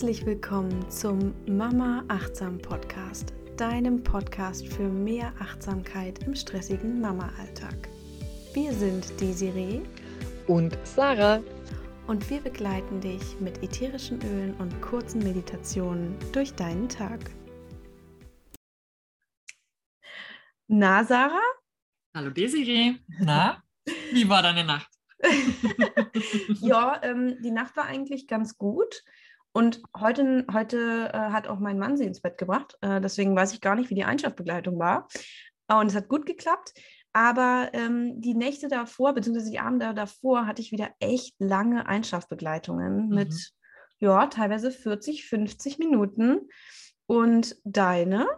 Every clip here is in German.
Herzlich willkommen zum Mama Achtsam Podcast, deinem Podcast für mehr Achtsamkeit im stressigen Mama-Alltag. Wir sind Desiree und Sarah und wir begleiten dich mit ätherischen Ölen und kurzen Meditationen durch deinen Tag. Na, Sarah? Hallo Desiree. Na, wie war deine Nacht? ja, ähm, die Nacht war eigentlich ganz gut. Und heute, heute äh, hat auch mein Mann sie ins Bett gebracht. Äh, deswegen weiß ich gar nicht, wie die Einschlafbegleitung war. Und es hat gut geklappt. Aber ähm, die Nächte davor, beziehungsweise die Abende davor, hatte ich wieder echt lange Einschlafbegleitungen mhm. mit, ja, teilweise 40, 50 Minuten. Und deine?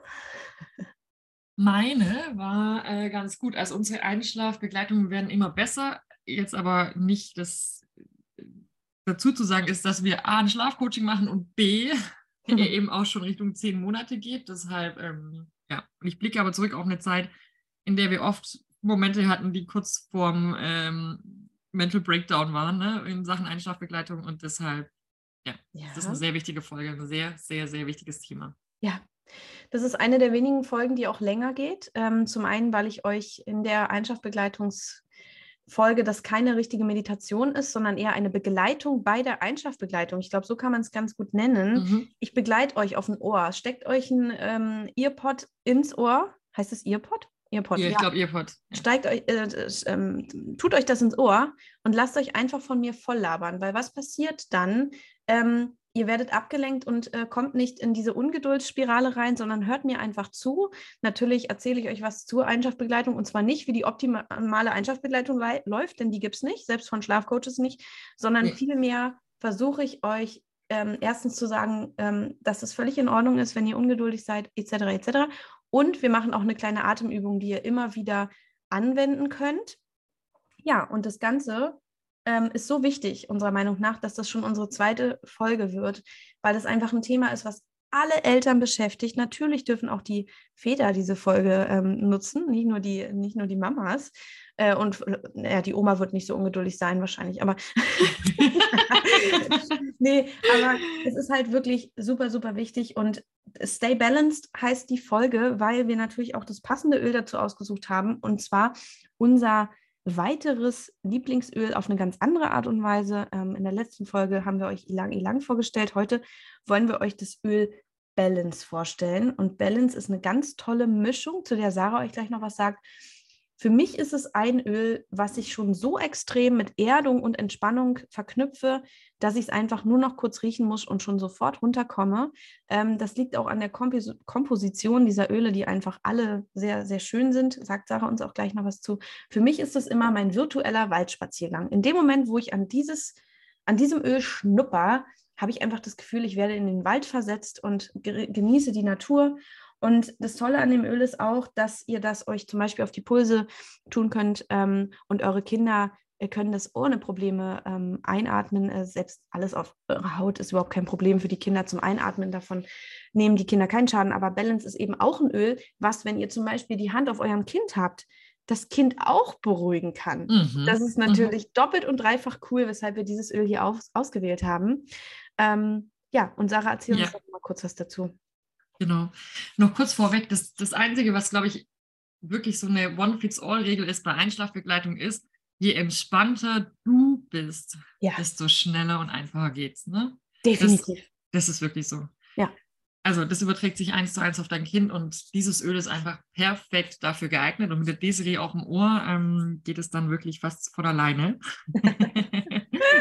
Meine war äh, ganz gut. Also unsere Einschlafbegleitungen werden immer besser. Jetzt aber nicht das dazu zu sagen ist, dass wir A, ein Schlafcoaching machen und B, eben auch schon Richtung zehn Monate geht. Deshalb, ähm, ja, und ich blicke aber zurück auf eine Zeit, in der wir oft Momente hatten, die kurz vorm ähm, Mental Breakdown waren, ne, in Sachen Einschlafbegleitung und deshalb, ja, ja, das ist eine sehr wichtige Folge, ein sehr, sehr, sehr wichtiges Thema. Ja, das ist eine der wenigen Folgen, die auch länger geht. Ähm, zum einen, weil ich euch in der Einschlafbegleitungs- Folge, dass keine richtige Meditation ist, sondern eher eine Begleitung bei der Einschlafbegleitung. Ich glaube, so kann man es ganz gut nennen. Mhm. Ich begleite euch auf ein Ohr. Steckt euch ein ähm, Earpod ins Ohr. Heißt es Earpod? Earpod. Ja, ich glaube Earpod. Ja. Steigt euch, äh, äh, tut euch das ins Ohr und lasst euch einfach von mir voll labern, weil was passiert dann? Ähm, ihr werdet abgelenkt und äh, kommt nicht in diese Ungeduldsspirale rein, sondern hört mir einfach zu. Natürlich erzähle ich euch was zur Einschlafbegleitung und zwar nicht, wie die optimale Einschlafbegleitung läuft, denn die gibt es nicht, selbst von Schlafcoaches nicht, sondern nee. vielmehr versuche ich euch ähm, erstens zu sagen, ähm, dass es völlig in Ordnung ist, wenn ihr ungeduldig seid, etc. etc. Und wir machen auch eine kleine Atemübung, die ihr immer wieder anwenden könnt. Ja, und das Ganze ähm, ist so wichtig, unserer Meinung nach, dass das schon unsere zweite Folge wird, weil das einfach ein Thema ist, was alle Eltern beschäftigt. Natürlich dürfen auch die Väter diese Folge ähm, nutzen, nicht nur die, nicht nur die Mamas. Äh, und ja, die Oma wird nicht so ungeduldig sein wahrscheinlich, aber nee, aber es ist halt wirklich super, super wichtig und Stay Balanced heißt die Folge, weil wir natürlich auch das passende Öl dazu ausgesucht haben und zwar unser weiteres Lieblingsöl auf eine ganz andere Art und Weise. Ähm, in der letzten Folge haben wir euch Ilang Ilang vorgestellt. Heute wollen wir euch das Öl Balance vorstellen. Und Balance ist eine ganz tolle Mischung, zu der Sarah euch gleich noch was sagt, für mich ist es ein Öl, was ich schon so extrem mit Erdung und Entspannung verknüpfe, dass ich es einfach nur noch kurz riechen muss und schon sofort runterkomme. Ähm, das liegt auch an der Kompos Komposition dieser Öle, die einfach alle sehr, sehr schön sind. Sagt Sarah uns auch gleich noch was zu. Für mich ist es immer mein virtueller Waldspaziergang. In dem Moment, wo ich an, dieses, an diesem Öl schnupper, habe ich einfach das Gefühl, ich werde in den Wald versetzt und genieße die Natur und das Tolle an dem Öl ist auch, dass ihr das euch zum Beispiel auf die Pulse tun könnt ähm, und eure Kinder ihr können das ohne Probleme ähm, einatmen. Äh, selbst alles auf eurer Haut ist überhaupt kein Problem für die Kinder zum Einatmen. Davon nehmen die Kinder keinen Schaden. Aber Balance ist eben auch ein Öl, was, wenn ihr zum Beispiel die Hand auf eurem Kind habt, das Kind auch beruhigen kann. Mhm. Das ist natürlich mhm. doppelt und dreifach cool, weshalb wir dieses Öl hier aus, ausgewählt haben. Ähm, ja, und Sarah, erzähl ja. uns doch mal kurz was dazu. Genau. Noch kurz vorweg, das, das Einzige, was, glaube ich, wirklich so eine One-Fits-All-Regel ist bei Einschlafbegleitung, ist, je entspannter du bist, ja. desto schneller und einfacher geht's. Ne? Definitiv. Das, das, ist wirklich so. Ja. Also das überträgt sich eins zu eins auf dein Kind und dieses Öl ist einfach perfekt dafür geeignet. Und mit der Desiree auf dem Ohr ähm, geht es dann wirklich fast von alleine.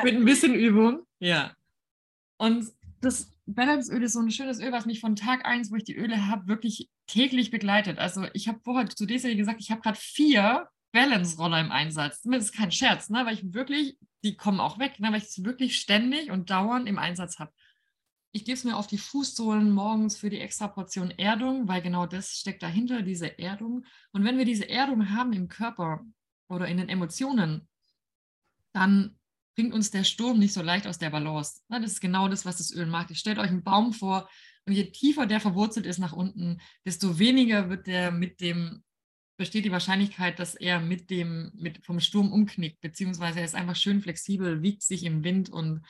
mit ein bisschen Übung. Ja. Und das Balanceöl ist so ein schönes Öl, was mich von Tag 1, wo ich die Öle habe, wirklich täglich begleitet. Also ich habe vorher zu Desiree gesagt, ich habe gerade vier Balance-Roller im Einsatz. Das ist kein Scherz, ne? weil ich wirklich, die kommen auch weg, ne? weil ich es wirklich ständig und dauernd im Einsatz habe. Ich gebe es mir auf die Fußsohlen morgens für die extra Portion Erdung, weil genau das steckt dahinter, diese Erdung. Und wenn wir diese Erdung haben im Körper oder in den Emotionen, dann bringt uns der Sturm nicht so leicht aus der Balance. Das ist genau das, was das Öl macht. Ihr stellt euch einen Baum vor und je tiefer der verwurzelt ist nach unten, desto weniger wird der mit dem, besteht die Wahrscheinlichkeit, dass er mit dem, mit vom Sturm umknickt, beziehungsweise er ist einfach schön flexibel, wiegt sich im Wind und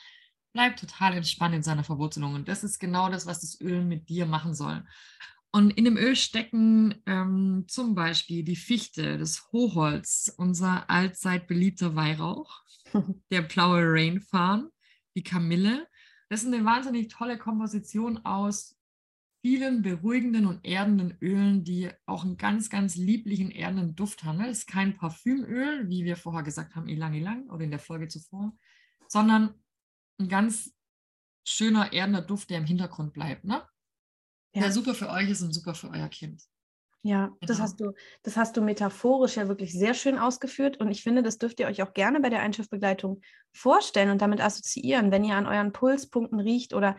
bleib total entspannt in seiner Verwurzelung. Und das ist genau das, was das Öl mit dir machen soll. Und in dem Öl stecken ähm, zum Beispiel die Fichte, das Hochholz, unser allzeit beliebter Weihrauch, der blaue Rainfarn, die Kamille. Das ist eine wahnsinnig tolle Komposition aus vielen beruhigenden und erdenden Ölen, die auch einen ganz, ganz lieblichen erdenden Duft haben. Es ist kein Parfümöl, wie wir vorher gesagt haben, ilang ilang oder in der Folge zuvor, sondern ein ganz schöner erdender Duft, der im Hintergrund bleibt. Ne? Ja. Der super für euch ist und super für euer Kind. Ja, genau. das hast du, das hast du metaphorisch ja wirklich sehr schön ausgeführt. Und ich finde, das dürft ihr euch auch gerne bei der Einschiffbegleitung vorstellen und damit assoziieren, wenn ihr an euren Pulspunkten riecht oder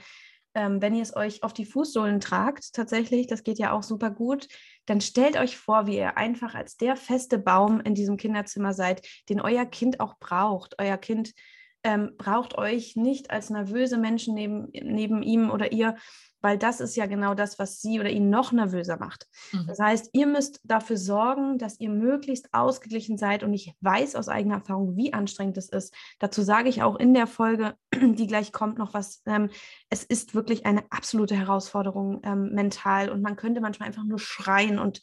ähm, wenn ihr es euch auf die Fußsohlen tragt, tatsächlich, das geht ja auch super gut, dann stellt euch vor, wie ihr einfach als der feste Baum in diesem Kinderzimmer seid, den euer Kind auch braucht. Euer Kind ähm, braucht euch nicht als nervöse Menschen neben, neben ihm oder ihr, weil das ist ja genau das, was sie oder ihn noch nervöser macht. Mhm. Das heißt, ihr müsst dafür sorgen, dass ihr möglichst ausgeglichen seid und ich weiß aus eigener Erfahrung, wie anstrengend es ist. Dazu sage ich auch in der Folge, die gleich kommt, noch was. Ähm, es ist wirklich eine absolute Herausforderung ähm, mental und man könnte manchmal einfach nur schreien und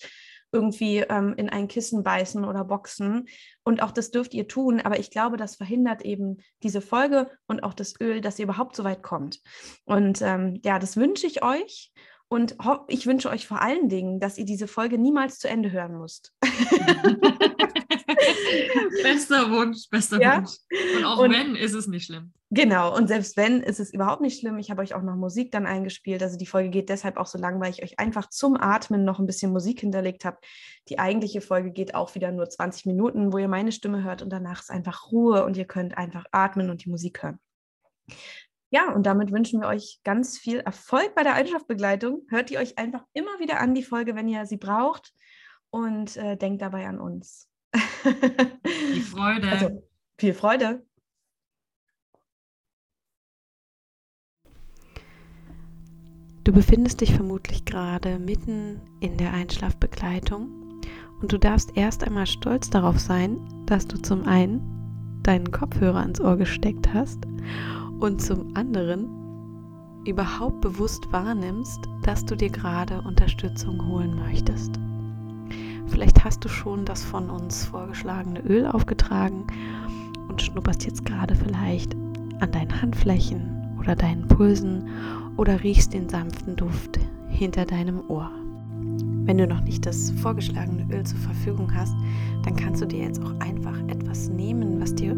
irgendwie ähm, in ein Kissen beißen oder boxen. Und auch das dürft ihr tun, aber ich glaube, das verhindert eben diese Folge und auch das Öl, dass ihr überhaupt so weit kommt. Und ähm, ja, das wünsche ich euch. Und ich wünsche euch vor allen Dingen, dass ihr diese Folge niemals zu Ende hören müsst. bester Wunsch, bester ja? Wunsch. Und auch und, wenn, ist es nicht schlimm. Genau, und selbst wenn, ist es überhaupt nicht schlimm. Ich habe euch auch noch Musik dann eingespielt. Also die Folge geht deshalb auch so lang, weil ich euch einfach zum Atmen noch ein bisschen Musik hinterlegt habe. Die eigentliche Folge geht auch wieder nur 20 Minuten, wo ihr meine Stimme hört und danach ist einfach Ruhe und ihr könnt einfach atmen und die Musik hören. Ja, und damit wünschen wir euch ganz viel Erfolg bei der Einschlafbegleitung. Hört ihr euch einfach immer wieder an die Folge, wenn ihr sie braucht und äh, denkt dabei an uns. Die Freude. Also, viel Freude. Du befindest dich vermutlich gerade mitten in der Einschlafbegleitung und du darfst erst einmal stolz darauf sein, dass du zum einen deinen Kopfhörer ins Ohr gesteckt hast und zum anderen überhaupt bewusst wahrnimmst, dass du dir gerade Unterstützung holen möchtest. Vielleicht hast du schon das von uns vorgeschlagene Öl aufgetragen und schnupperst jetzt gerade vielleicht an deinen Handflächen oder deinen Pulsen oder riechst den sanften Duft hinter deinem Ohr. Wenn du noch nicht das vorgeschlagene Öl zur Verfügung hast, dann kannst du dir jetzt auch einfach etwas nehmen, was dir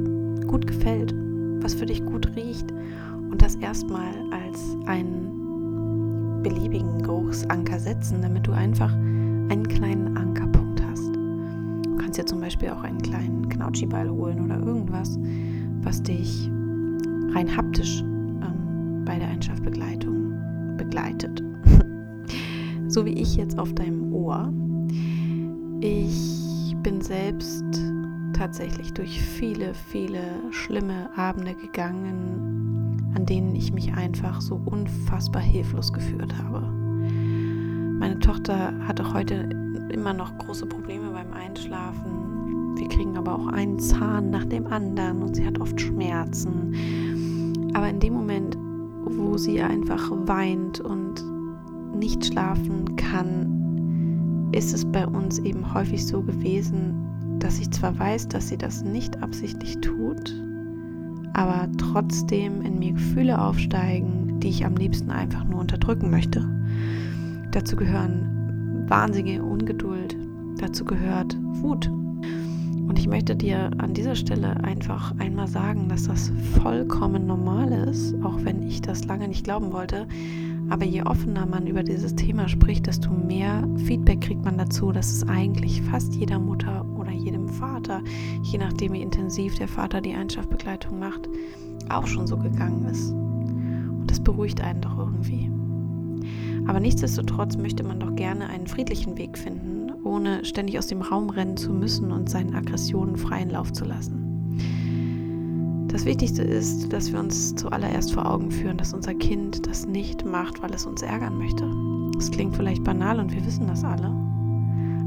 gut gefällt, was für dich gut riecht und das erstmal als einen beliebigen Geruchsanker setzen, damit du einfach einen kleinen Ankerpunkt kannst dir zum Beispiel auch einen kleinen Knautschiball holen oder irgendwas, was dich rein haptisch ähm, bei der Einschlafbegleitung begleitet. so wie ich jetzt auf deinem Ohr. Ich bin selbst tatsächlich durch viele, viele schlimme Abende gegangen, an denen ich mich einfach so unfassbar hilflos geführt habe. Meine Tochter hatte heute immer noch große Probleme beim Einschlafen. Wir kriegen aber auch einen Zahn nach dem anderen und sie hat oft Schmerzen. Aber in dem Moment, wo sie einfach weint und nicht schlafen kann, ist es bei uns eben häufig so gewesen, dass ich zwar weiß, dass sie das nicht absichtlich tut, aber trotzdem in mir Gefühle aufsteigen, die ich am liebsten einfach nur unterdrücken möchte. Dazu gehören wahnsinnige Ungeduld, Dazu gehört Wut. Und ich möchte dir an dieser Stelle einfach einmal sagen, dass das vollkommen normal ist, auch wenn ich das lange nicht glauben wollte. Aber je offener man über dieses Thema spricht, desto mehr Feedback kriegt man dazu, dass es eigentlich fast jeder Mutter oder jedem Vater, je nachdem wie intensiv der Vater die Einschlafbegleitung macht, auch schon so gegangen ist. Und das beruhigt einen doch irgendwie. Aber nichtsdestotrotz möchte man doch gerne einen friedlichen Weg finden ohne ständig aus dem Raum rennen zu müssen und seinen Aggressionen freien Lauf zu lassen. Das Wichtigste ist, dass wir uns zuallererst vor Augen führen, dass unser Kind das nicht macht, weil es uns ärgern möchte. Es klingt vielleicht banal und wir wissen das alle.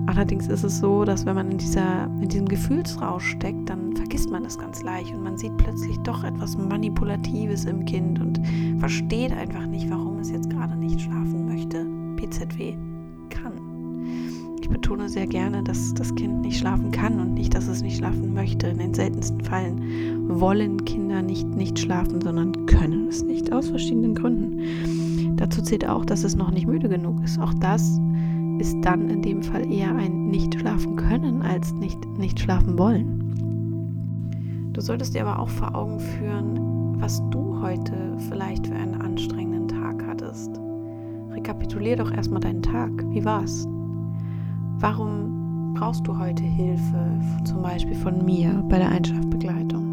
Allerdings ist es so, dass wenn man in, dieser, in diesem Gefühlsrausch steckt, dann vergisst man das ganz leicht und man sieht plötzlich doch etwas Manipulatives im Kind und versteht einfach nicht, warum es jetzt gerade nicht schlafen. PZW kann. Ich betone sehr gerne, dass das Kind nicht schlafen kann und nicht, dass es nicht schlafen möchte. In den seltensten Fällen wollen Kinder nicht nicht schlafen, sondern können es nicht aus verschiedenen Gründen. Dazu zählt auch, dass es noch nicht müde genug ist. Auch das ist dann in dem Fall eher ein nicht schlafen können als nicht nicht schlafen wollen. Du solltest dir aber auch vor Augen führen, was du heute vielleicht für einen anstrengenden Tag hattest. Rekapitulier doch erstmal deinen Tag. Wie war's? Warum brauchst du heute Hilfe, zum Beispiel von mir bei der Einschlafbegleitung?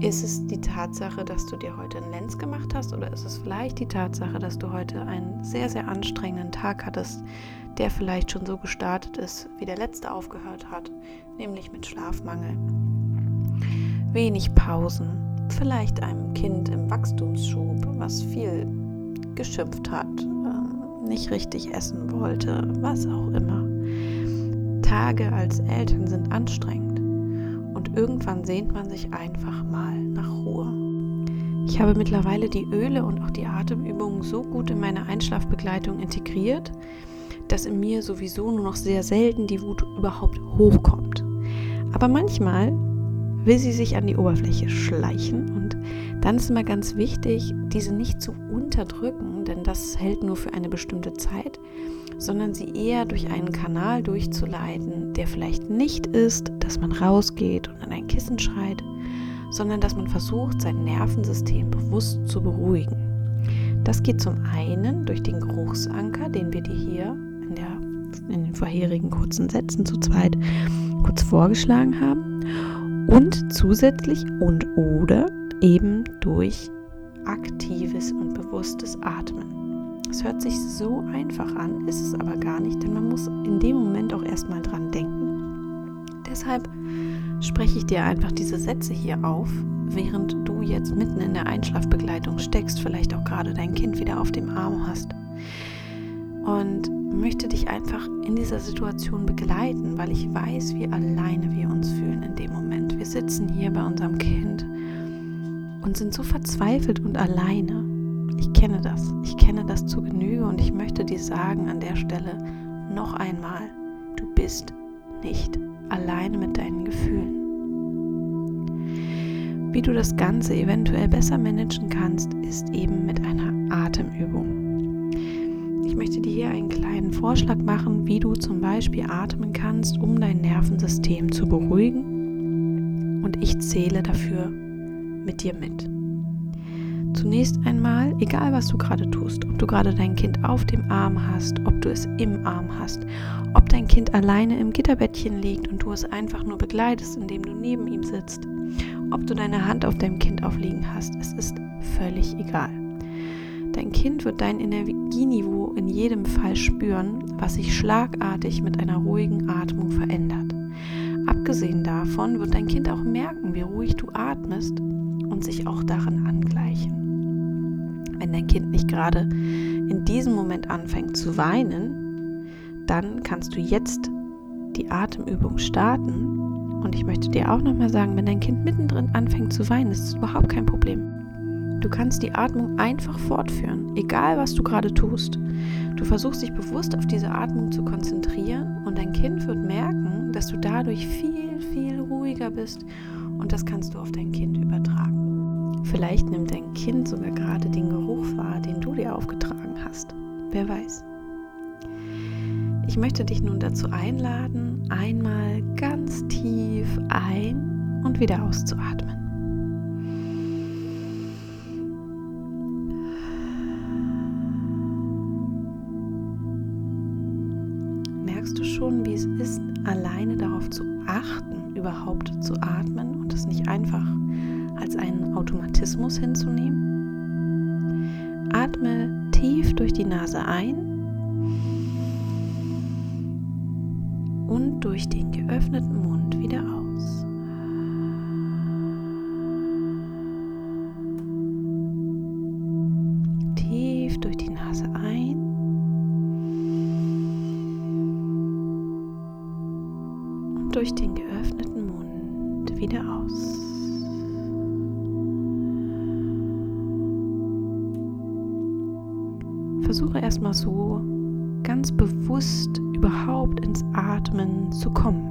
Ist es die Tatsache, dass du dir heute einen Lenz gemacht hast oder ist es vielleicht die Tatsache, dass du heute einen sehr, sehr anstrengenden Tag hattest, der vielleicht schon so gestartet ist, wie der letzte aufgehört hat, nämlich mit Schlafmangel? Wenig Pausen, vielleicht einem Kind im Wachstumsschub, was viel geschimpft hat, ähm, nicht richtig essen wollte, was auch immer. Tage als Eltern sind anstrengend und irgendwann sehnt man sich einfach mal nach Ruhe. Ich habe mittlerweile die Öle und auch die Atemübungen so gut in meine Einschlafbegleitung integriert, dass in mir sowieso nur noch sehr selten die Wut überhaupt hochkommt. Aber manchmal will sie sich an die Oberfläche schleichen und dann ist immer ganz wichtig, diese nicht zu unterdrücken, denn das hält nur für eine bestimmte Zeit, sondern sie eher durch einen Kanal durchzuleiten, der vielleicht nicht ist, dass man rausgeht und an ein Kissen schreit, sondern dass man versucht, sein Nervensystem bewusst zu beruhigen. Das geht zum einen durch den Geruchsanker, den wir dir hier in, der, in den vorherigen kurzen Sätzen zu zweit kurz vorgeschlagen haben und zusätzlich und oder eben durch aktives und bewusstes Atmen. Es hört sich so einfach an, ist es aber gar nicht, denn man muss in dem Moment auch erstmal dran denken. Deshalb spreche ich dir einfach diese Sätze hier auf, während du jetzt mitten in der Einschlafbegleitung steckst, vielleicht auch gerade dein Kind wieder auf dem Arm hast. Und möchte dich einfach in dieser Situation begleiten, weil ich weiß, wie alleine wir uns fühlen in dem Moment. Wir sitzen hier bei unserem Kind und sind so verzweifelt und alleine. Ich kenne das. Ich kenne das zu Genüge und ich möchte dir sagen an der Stelle noch einmal, du bist nicht alleine mit deinen Gefühlen. Wie du das Ganze eventuell besser managen kannst, ist eben mit einer Atemübung. Ich möchte dir hier einen kleinen Vorschlag machen, wie du zum Beispiel atmen kannst, um dein Nervensystem zu beruhigen. Und ich zähle dafür mit dir mit. Zunächst einmal, egal was du gerade tust, ob du gerade dein Kind auf dem Arm hast, ob du es im Arm hast, ob dein Kind alleine im Gitterbettchen liegt und du es einfach nur begleitest, indem du neben ihm sitzt, ob du deine Hand auf deinem Kind aufliegen hast, es ist völlig egal. Dein Kind wird dein Energieniveau in jedem Fall spüren, was sich schlagartig mit einer ruhigen Atmung verändert. Abgesehen davon wird dein Kind auch merken, wie ruhig du atmest und sich auch daran angleichen. Wenn dein Kind nicht gerade in diesem Moment anfängt zu weinen, dann kannst du jetzt die Atemübung starten. Und ich möchte dir auch nochmal sagen, wenn dein Kind mittendrin anfängt zu weinen, ist es überhaupt kein Problem. Du kannst die Atmung einfach fortführen, egal was du gerade tust. Du versuchst dich bewusst auf diese Atmung zu konzentrieren und dein Kind wird merken, dass du dadurch viel, viel ruhiger bist und das kannst du auf dein Kind übertragen. Vielleicht nimmt dein Kind sogar gerade den Geruch wahr, den du dir aufgetragen hast. Wer weiß. Ich möchte dich nun dazu einladen, einmal ganz tief ein und wieder auszuatmen. Ein überhaupt ins Atmen zu kommen.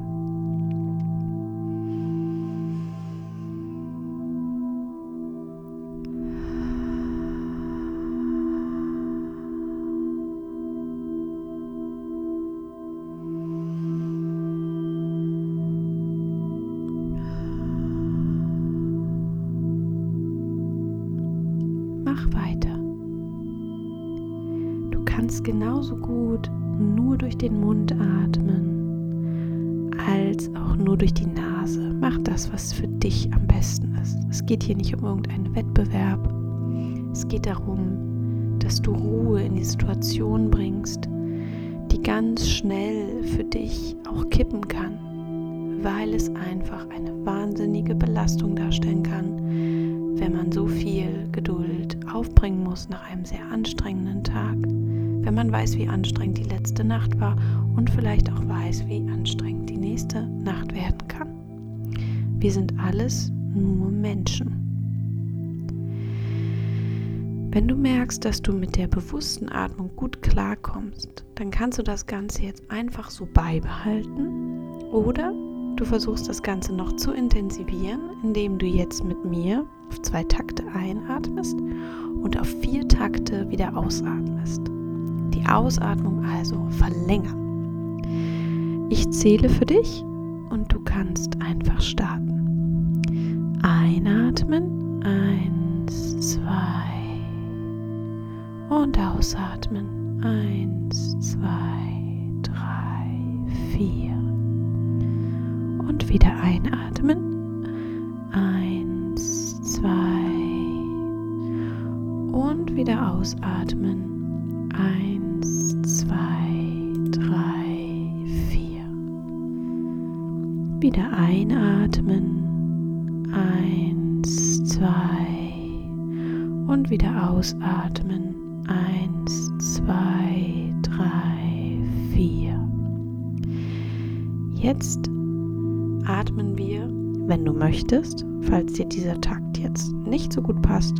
Durch den Mund atmen, als auch nur durch die Nase. Mach das, was für dich am besten ist. Es geht hier nicht um irgendeinen Wettbewerb. Es geht darum, dass du Ruhe in die Situation bringst, die ganz schnell für dich auch kippen kann, weil es einfach eine wahnsinnige Belastung darstellen kann, wenn man so viel Geduld aufbringen muss nach einem sehr anstrengenden Tag wenn man weiß, wie anstrengend die letzte Nacht war und vielleicht auch weiß, wie anstrengend die nächste Nacht werden kann. Wir sind alles nur Menschen. Wenn du merkst, dass du mit der bewussten Atmung gut klarkommst, dann kannst du das Ganze jetzt einfach so beibehalten oder du versuchst das Ganze noch zu intensivieren, indem du jetzt mit mir auf zwei Takte einatmest und auf vier Takte wieder ausatmest Ausatmung also verlängern. Ich zähle für dich und du kannst einfach starten. Einatmen, eins, zwei und ausatmen, eins, zwei, drei, vier und wieder einatmen, eins, zwei und wieder ausatmen, eins Wieder einatmen. Eins, zwei. Und wieder ausatmen. Eins, zwei, drei, vier. Jetzt atmen wir, wenn du möchtest, falls dir dieser Takt jetzt nicht so gut passt,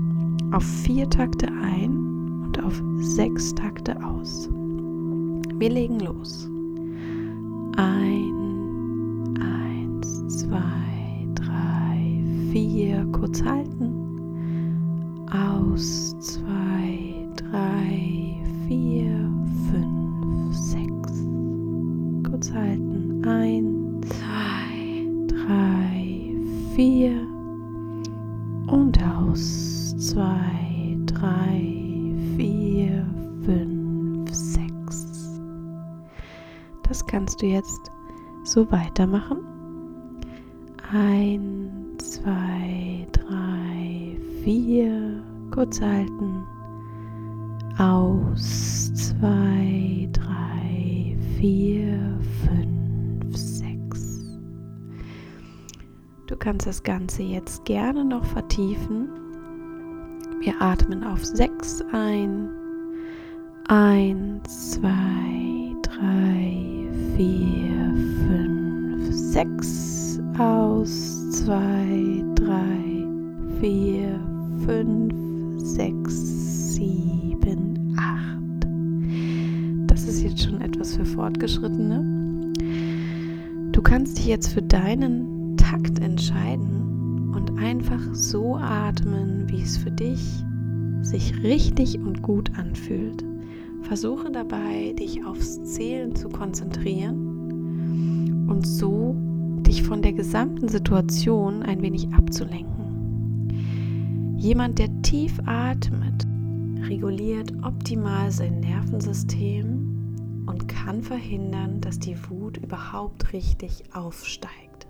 auf vier Takte ein und auf sechs Takte aus. Wir legen los. Ein vier. Kurz halten. Aus zwei, drei, vier, fünf, sechs. Kurz halten. Ein, zwei, drei, vier. Und aus zwei, drei, vier, fünf, sechs. Das kannst du jetzt so weitermachen. Ein, vier. Kurz halten. Aus. Zwei, drei, vier, fünf, sechs. Du kannst das Ganze jetzt gerne noch vertiefen. Wir atmen auf sechs ein. Eins, zwei, drei, vier, fünf, sechs aus. Zwei, drei, vier, fünf, sechs, sieben, acht. Das ist jetzt schon etwas für Fortgeschrittene. Du kannst dich jetzt für deinen Takt entscheiden und einfach so atmen, wie es für dich sich richtig und gut anfühlt. Versuche dabei, dich aufs Zählen zu konzentrieren und so dich von der gesamten Situation ein wenig abzulenken. Jemand, der tief atmet, reguliert optimal sein Nervensystem und kann verhindern, dass die Wut überhaupt richtig aufsteigt.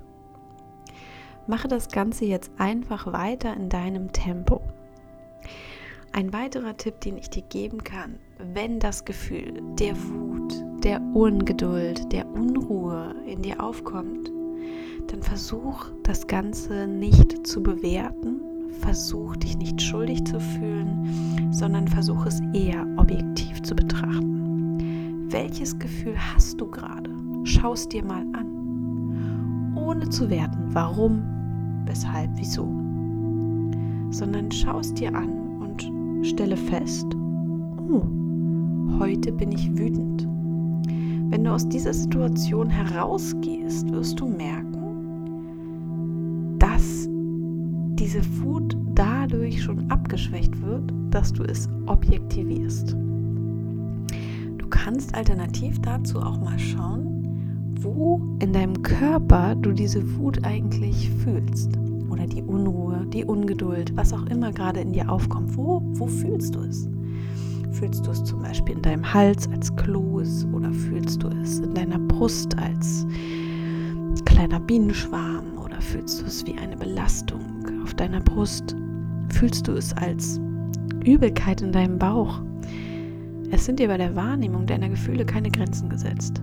Mache das Ganze jetzt einfach weiter in deinem Tempo. Ein weiterer Tipp, den ich dir geben kann, wenn das Gefühl der Wut, der Ungeduld, der Unruhe in dir aufkommt, dann versuch das Ganze nicht zu bewerten, versuch dich nicht schuldig zu fühlen, sondern versuch es eher objektiv zu betrachten. Welches Gefühl hast du gerade? Schau es dir mal an. ohne zu werten, warum, weshalb, wieso, sondern schaust dir an und stelle fest, oh, heute bin ich wütend. Wenn du aus dieser Situation herausgehst, wirst du merken, diese Wut dadurch schon abgeschwächt wird, dass du es objektivierst. Du kannst alternativ dazu auch mal schauen, wo in deinem Körper du diese Wut eigentlich fühlst. Oder die Unruhe, die Ungeduld, was auch immer gerade in dir aufkommt. Wo, wo fühlst du es? Fühlst du es zum Beispiel in deinem Hals als Kloß oder fühlst du es in deiner Brust als kleiner Bienenschwarm oder fühlst du es wie eine Belastung auf deiner Brust? Fühlst du es als Übelkeit in deinem Bauch? Es sind dir bei der Wahrnehmung deiner Gefühle keine Grenzen gesetzt.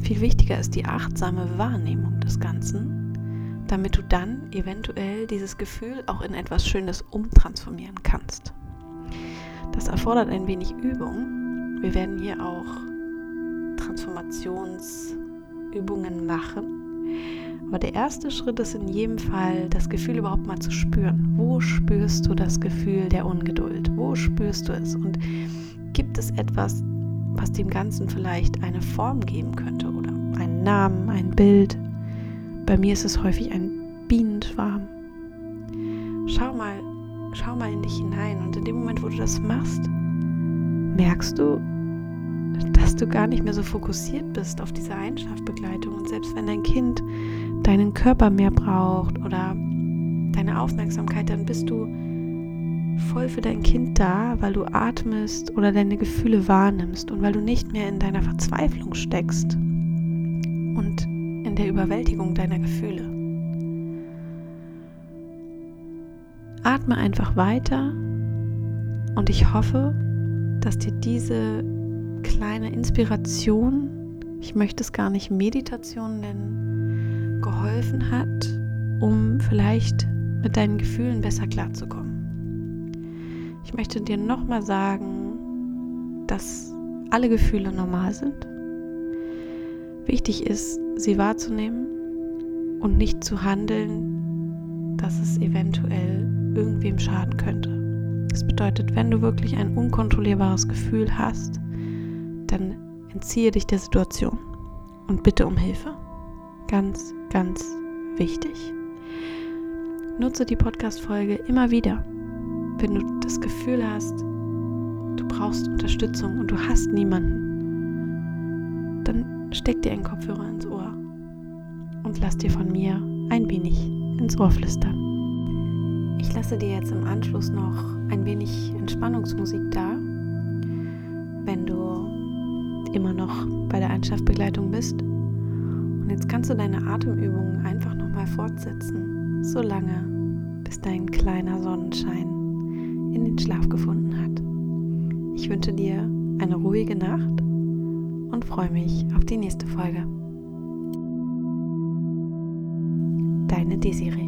Viel wichtiger ist die achtsame Wahrnehmung des Ganzen, damit du dann eventuell dieses Gefühl auch in etwas Schönes umtransformieren kannst. Das erfordert ein wenig Übung. Wir werden hier auch Transformationsübungen machen. Aber der erste Schritt ist in jedem Fall, das Gefühl überhaupt mal zu spüren. Wo spürst du das Gefühl der Ungeduld? Wo spürst du es? Und gibt es etwas, was dem Ganzen vielleicht eine Form geben könnte oder einen Namen, ein Bild? Bei mir ist es häufig ein Bienenschwarm. Schau mal, schau mal in dich hinein und in dem Moment, wo du das machst, merkst du, dass du gar nicht mehr so fokussiert bist auf diese Einschlafbegleitung. Und selbst wenn dein Kind deinen Körper mehr braucht oder deine Aufmerksamkeit, dann bist du voll für dein Kind da, weil du atmest oder deine Gefühle wahrnimmst und weil du nicht mehr in deiner Verzweiflung steckst und in der Überwältigung deiner Gefühle. atme einfach weiter und ich hoffe, dass dir diese kleine Inspiration, ich möchte es gar nicht Meditation nennen, geholfen hat, um vielleicht mit deinen Gefühlen besser klarzukommen. Ich möchte dir nochmal sagen, dass alle Gefühle normal sind. Wichtig ist, sie wahrzunehmen und nicht zu handeln, dass es eventuell irgendwem schaden könnte. Das bedeutet, wenn du wirklich ein unkontrollierbares Gefühl hast, dann entziehe dich der Situation und bitte um Hilfe. Ganz, ganz wichtig. Nutze die Podcast-Folge immer wieder, wenn du das Gefühl hast, du brauchst Unterstützung und du hast niemanden. Dann steck dir einen Kopfhörer ins Ohr und lass dir von mir ein wenig ins Ohr flüstern. Ich lasse dir jetzt im Anschluss noch ein wenig Entspannungsmusik da, wenn du immer noch bei der Einschlafbegleitung bist. Und jetzt kannst du deine Atemübungen einfach nochmal fortsetzen, so lange, bis dein kleiner Sonnenschein in den Schlaf gefunden hat. Ich wünsche dir eine ruhige Nacht und freue mich auf die nächste Folge. Deine Desiree.